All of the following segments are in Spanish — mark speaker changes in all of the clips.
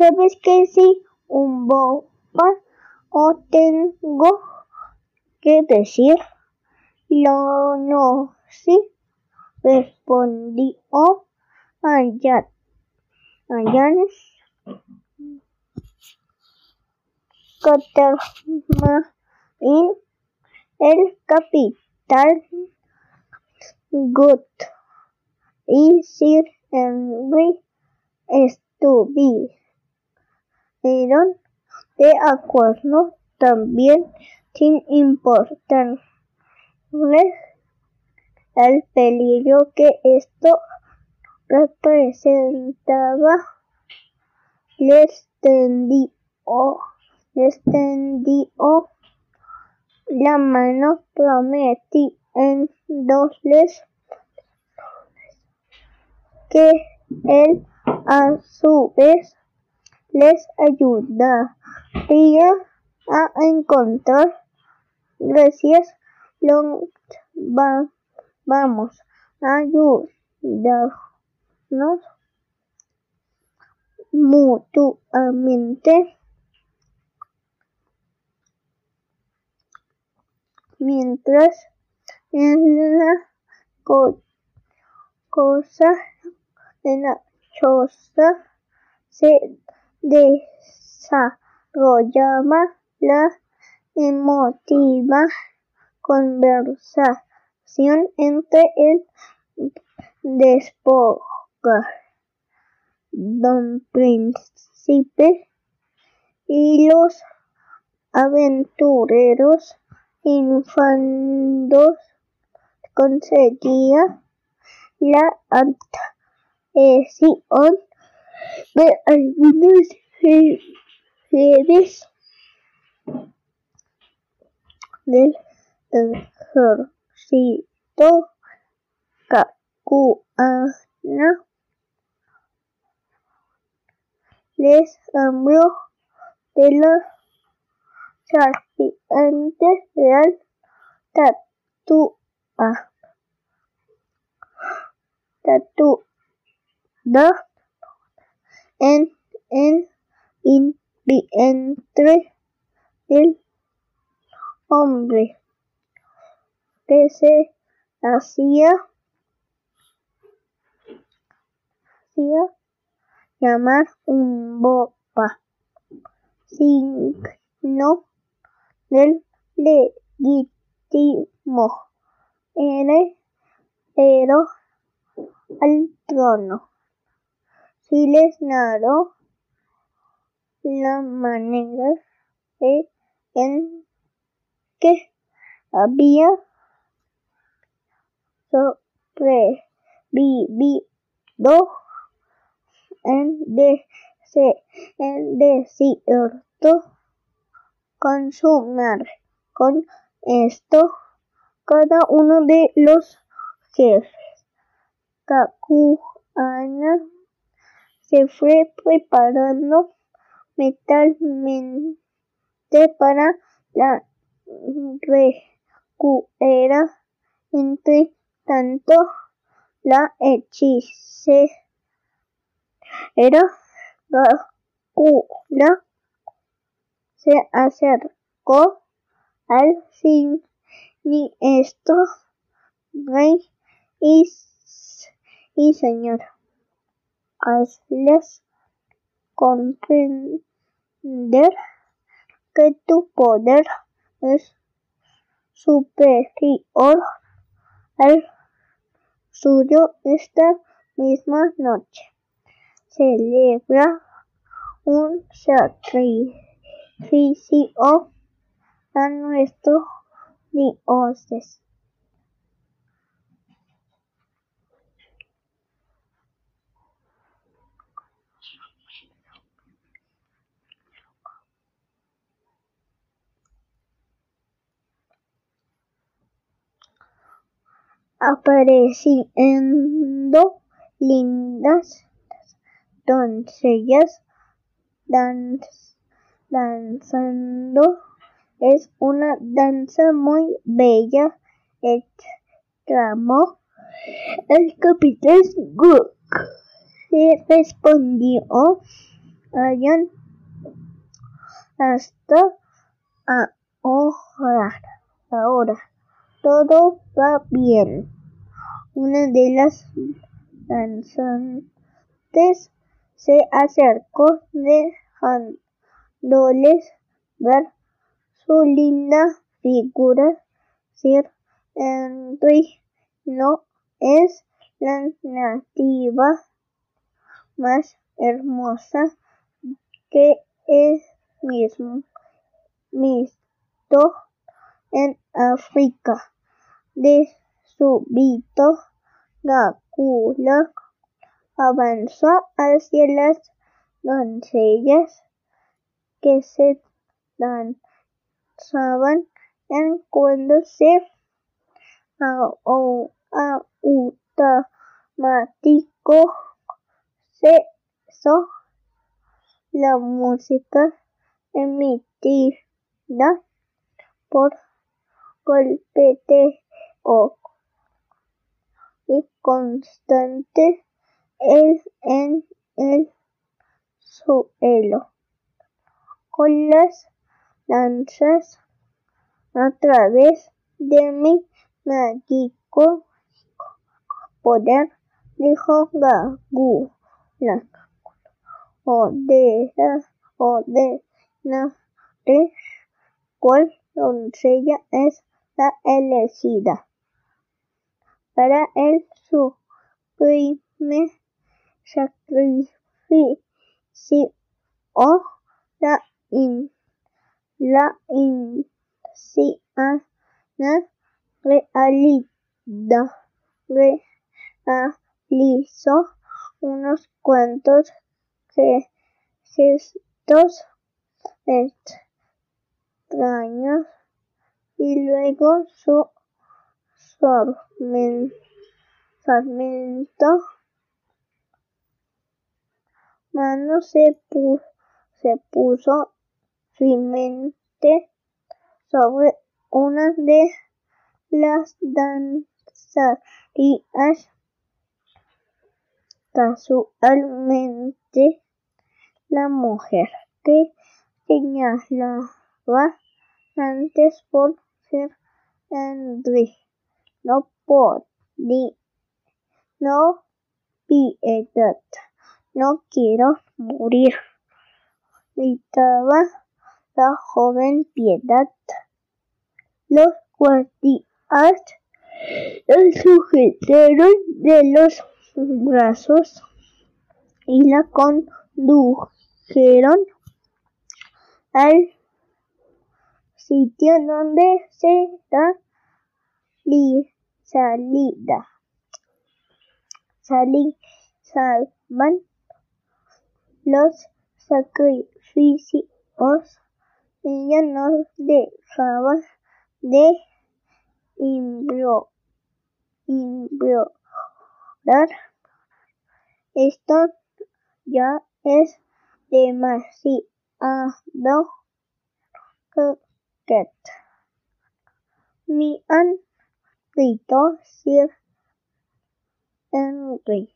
Speaker 1: ¿Sabes que si un bopa o tengo que decir? Lo no, sí, respondió Ayat. Ayan Catermain, el capitán Good y Sir Henry estuvieron de acuerdo también sin importarles el peligro que esto representaba. Les tendió, les tendió la mano prometiéndoles que él a su vez les ayudaría a encontrar gracias lo va, vamos a ayudarnos mutuamente. Mientras en la co cosa en la choza se desarrollaba la emotiva conversación entre el despoja don príncipe y los aventureros infandos conseguía la adhesión de algunos seres del ejército cacuana les habló de la serpiente real tatúa. Tatuada en el vientre del hombre que se hacía, hacía llamar un bopa, signo del legítimo heredero al trono. Si les narró la manera en que había sobrevivido en, el desierto con su madre. Con esto, cada uno de los jefes cacuana se fue preparando mentalmente para la recuera. Entre tanto, la hechicera Gacula se acercó al siniestro rey y, y señor. Hazles comprender que tu poder es superior al suyo esta misma noche. Celebra un sacrificio a nuestros dioses. Apareciendo lindas doncellas danzando. Es una danza muy bella, exclamó el capitán Cook. Se respondió hayan hasta ahora. Ahora todo va bien. Una de las danzantes se acercó dejándoles ver su linda figura. Sir Henry no es la nativa más hermosa que he mismo visto en África. De súbito, Gakula avanzó hacia las doncellas que se danzaban en cuando se automático cesó la música emitida por y constante es en el suelo. Con las lanzas a través de mi mágico poder dijo ordena ordenaré cuál doncella es elegida. Para el sublime sacrificio o la in, la anciana realidad realizó unos cuantos gestos extraños y luego su sarmiento mano se, pu se puso firmemente sobre una de las danzarías. Casualmente, la mujer que señalaba antes por Henry no podía, no piedad, no quiero morir, gritaba la joven piedad. Los guardias la sujetaron de los brazos y la condujeron al sitio donde se da salida. Salí, salvan los sacrificios. Ella no dejaba de implorar. Esto ya es demasiado coquet. Mi han gritó Sir Henry.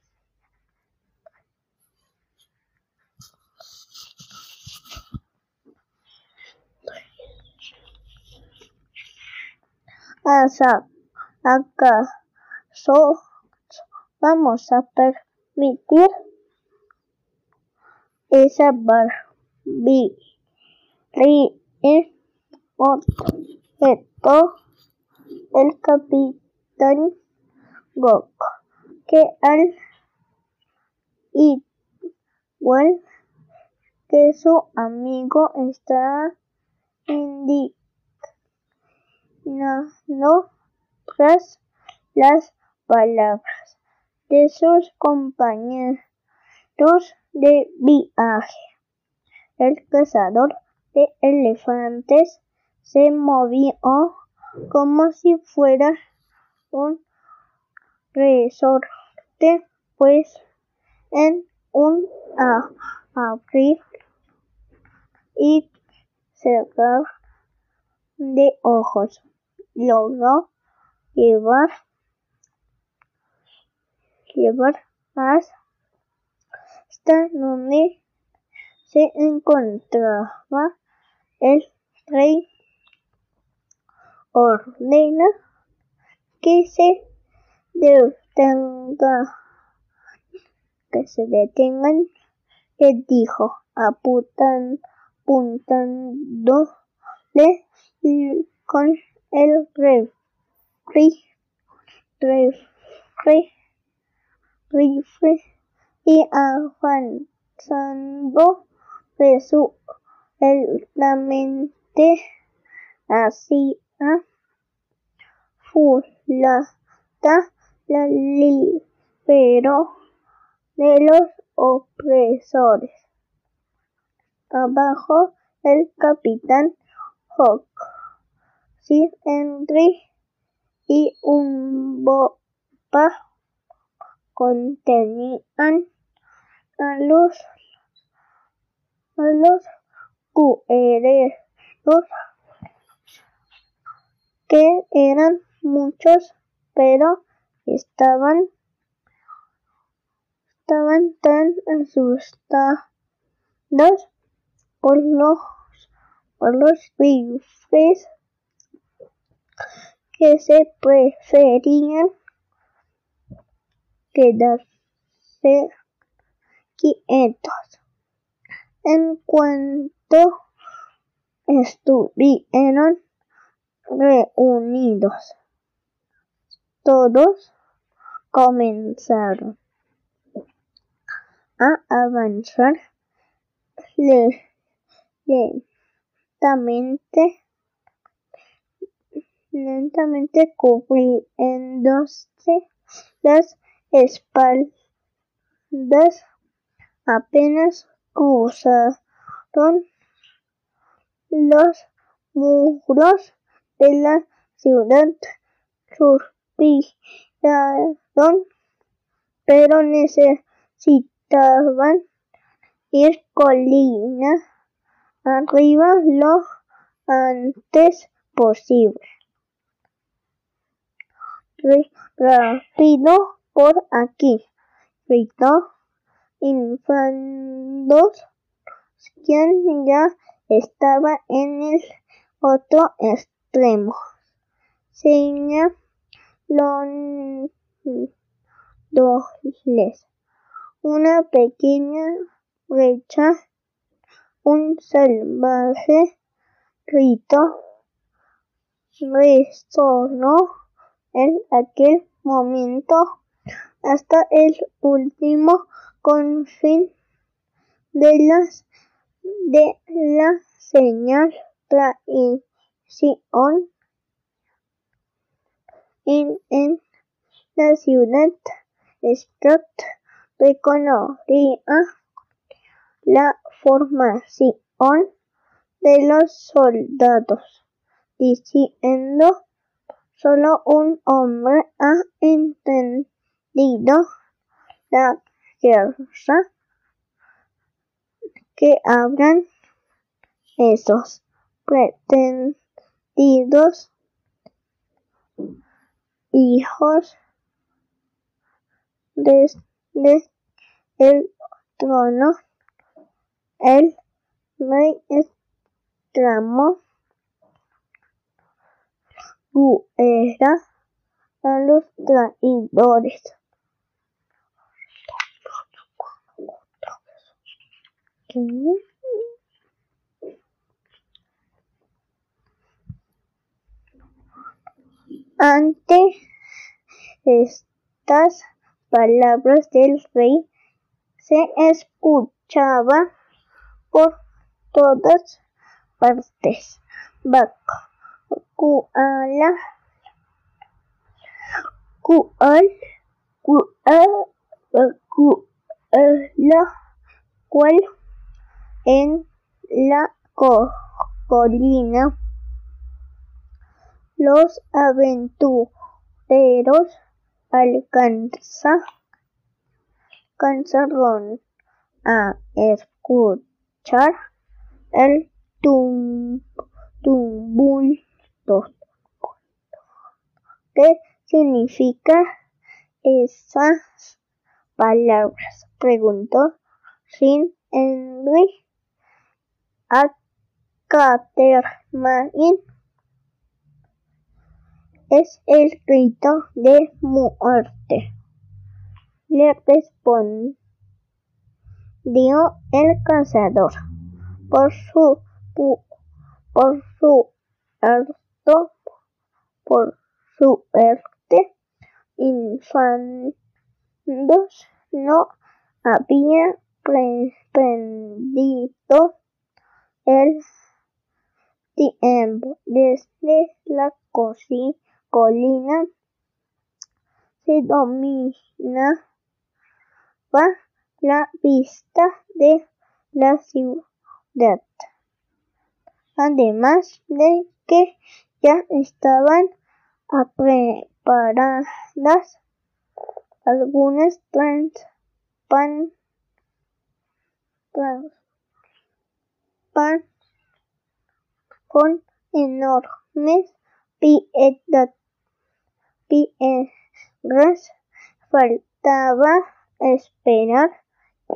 Speaker 1: Asa, ¿acaso vamos a permitir esa barbarie? objetó el capitán Gok, que al igual que su amigo está indignado tras las palabras de sus compañeros de viaje. El cazador de elefantes se movió como si fuera un resorte, pues en un abrir y cerrar de ojos. Logró llevar llevar hasta donde se encontraba el rey ordena que se detenga que se detengan le dijo apuntan, apuntándole con el rey rifle y avanzando resueltamente hacia fulata la liberó de los opresores. Abajo el capitán Hawk, Sir Henry y un bopa contenían a los a los que eran muchos pero estaban estaban tan asustados por los por los rifles que se preferían quedarse quietos. En cuanto estuvieron reunidos, todos comenzaron a avanzar lentamente lentamente cubriéndose las espaldas. Apenas cruzaron los muros de la ciudad suspiraron pero necesitaban ir colina arriba lo antes posible rápido por aquí, gritó Infandos, quien ya estaba en el otro extremo. Dobles. Una pequeña brecha, un salvaje grito resonó en aquel momento hasta el último confín de las de la señal traición en, en la ciudad Scott reconocía la formación de los soldados diciendo Solo un hombre ha entendido la guerra que habrán esos pretendidos hijos desde el trono. El rey exclamó era a los traidores. Ante estas palabras del rey se escuchaba por todas partes. Vaca koala koal koala cual en la colina los aventureros alcanzaron a escuchar el tum, ¿Qué significa esas palabras? preguntó Sin Henry. a Catermain es el grito de muerte. Le respondió el cazador por su por su harto por suerte infandos no había prendido el tiempo desde la colina se dominaba la vista de la ciudad. Además de que ya estaban preparadas algunas pan, pan con enormes piedras. Faltaba esperar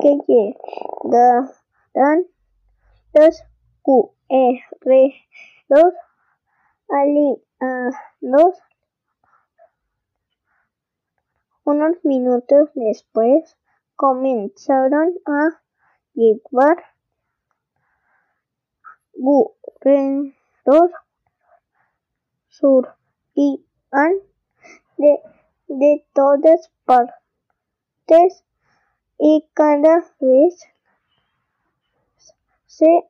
Speaker 1: que llegaran los guerreros aliados. Unos minutos después comenzaron a llegar guerreros de, de todas partes y cada vez se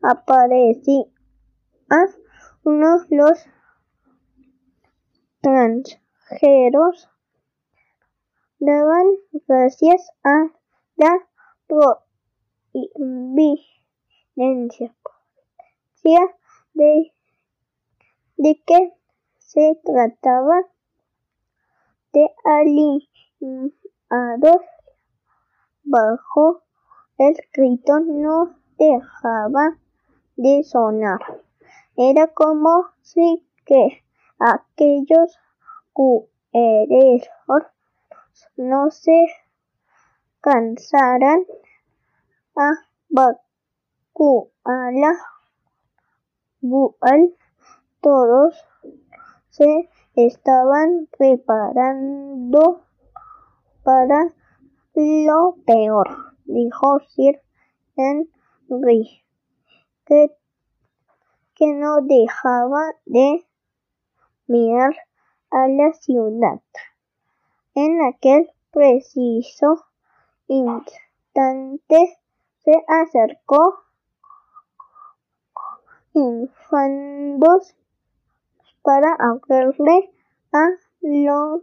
Speaker 1: aparecían unos los extranjeros. Daban gracias a la providencia. De, de que se trataba de aliados bajo el grito no dejaba de sonar. Era como si que aquellos guerreros no se cansaran a vacuarla. Todos se estaban preparando para lo peor, dijo Sir Henry, que, no dejaba de mirar a la ciudad. En aquel preciso instante se acercó infandos para hablarle a lo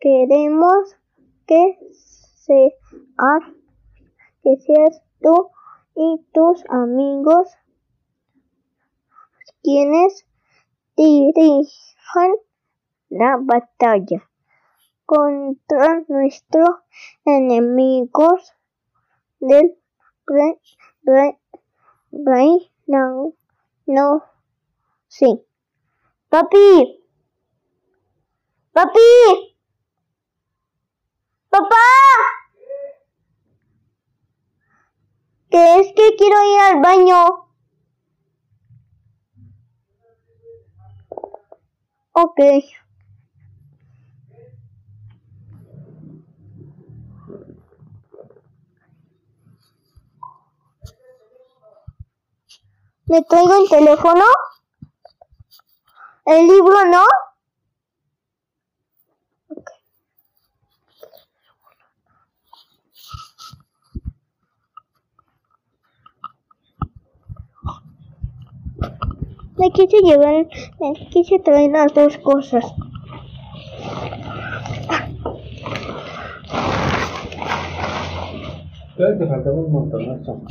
Speaker 1: queremos que que seas tú y tus amigos quienes dirijan la batalla contra nuestros enemigos del rey, rey, no, no, sí. Papi, papi, papá, que es que quiero ir al baño. Ok. ¿Me traigo el teléfono? ¿El libro no? Me quise llevar, me quise traer las dos cosas.
Speaker 2: Creo que faltaba un montón,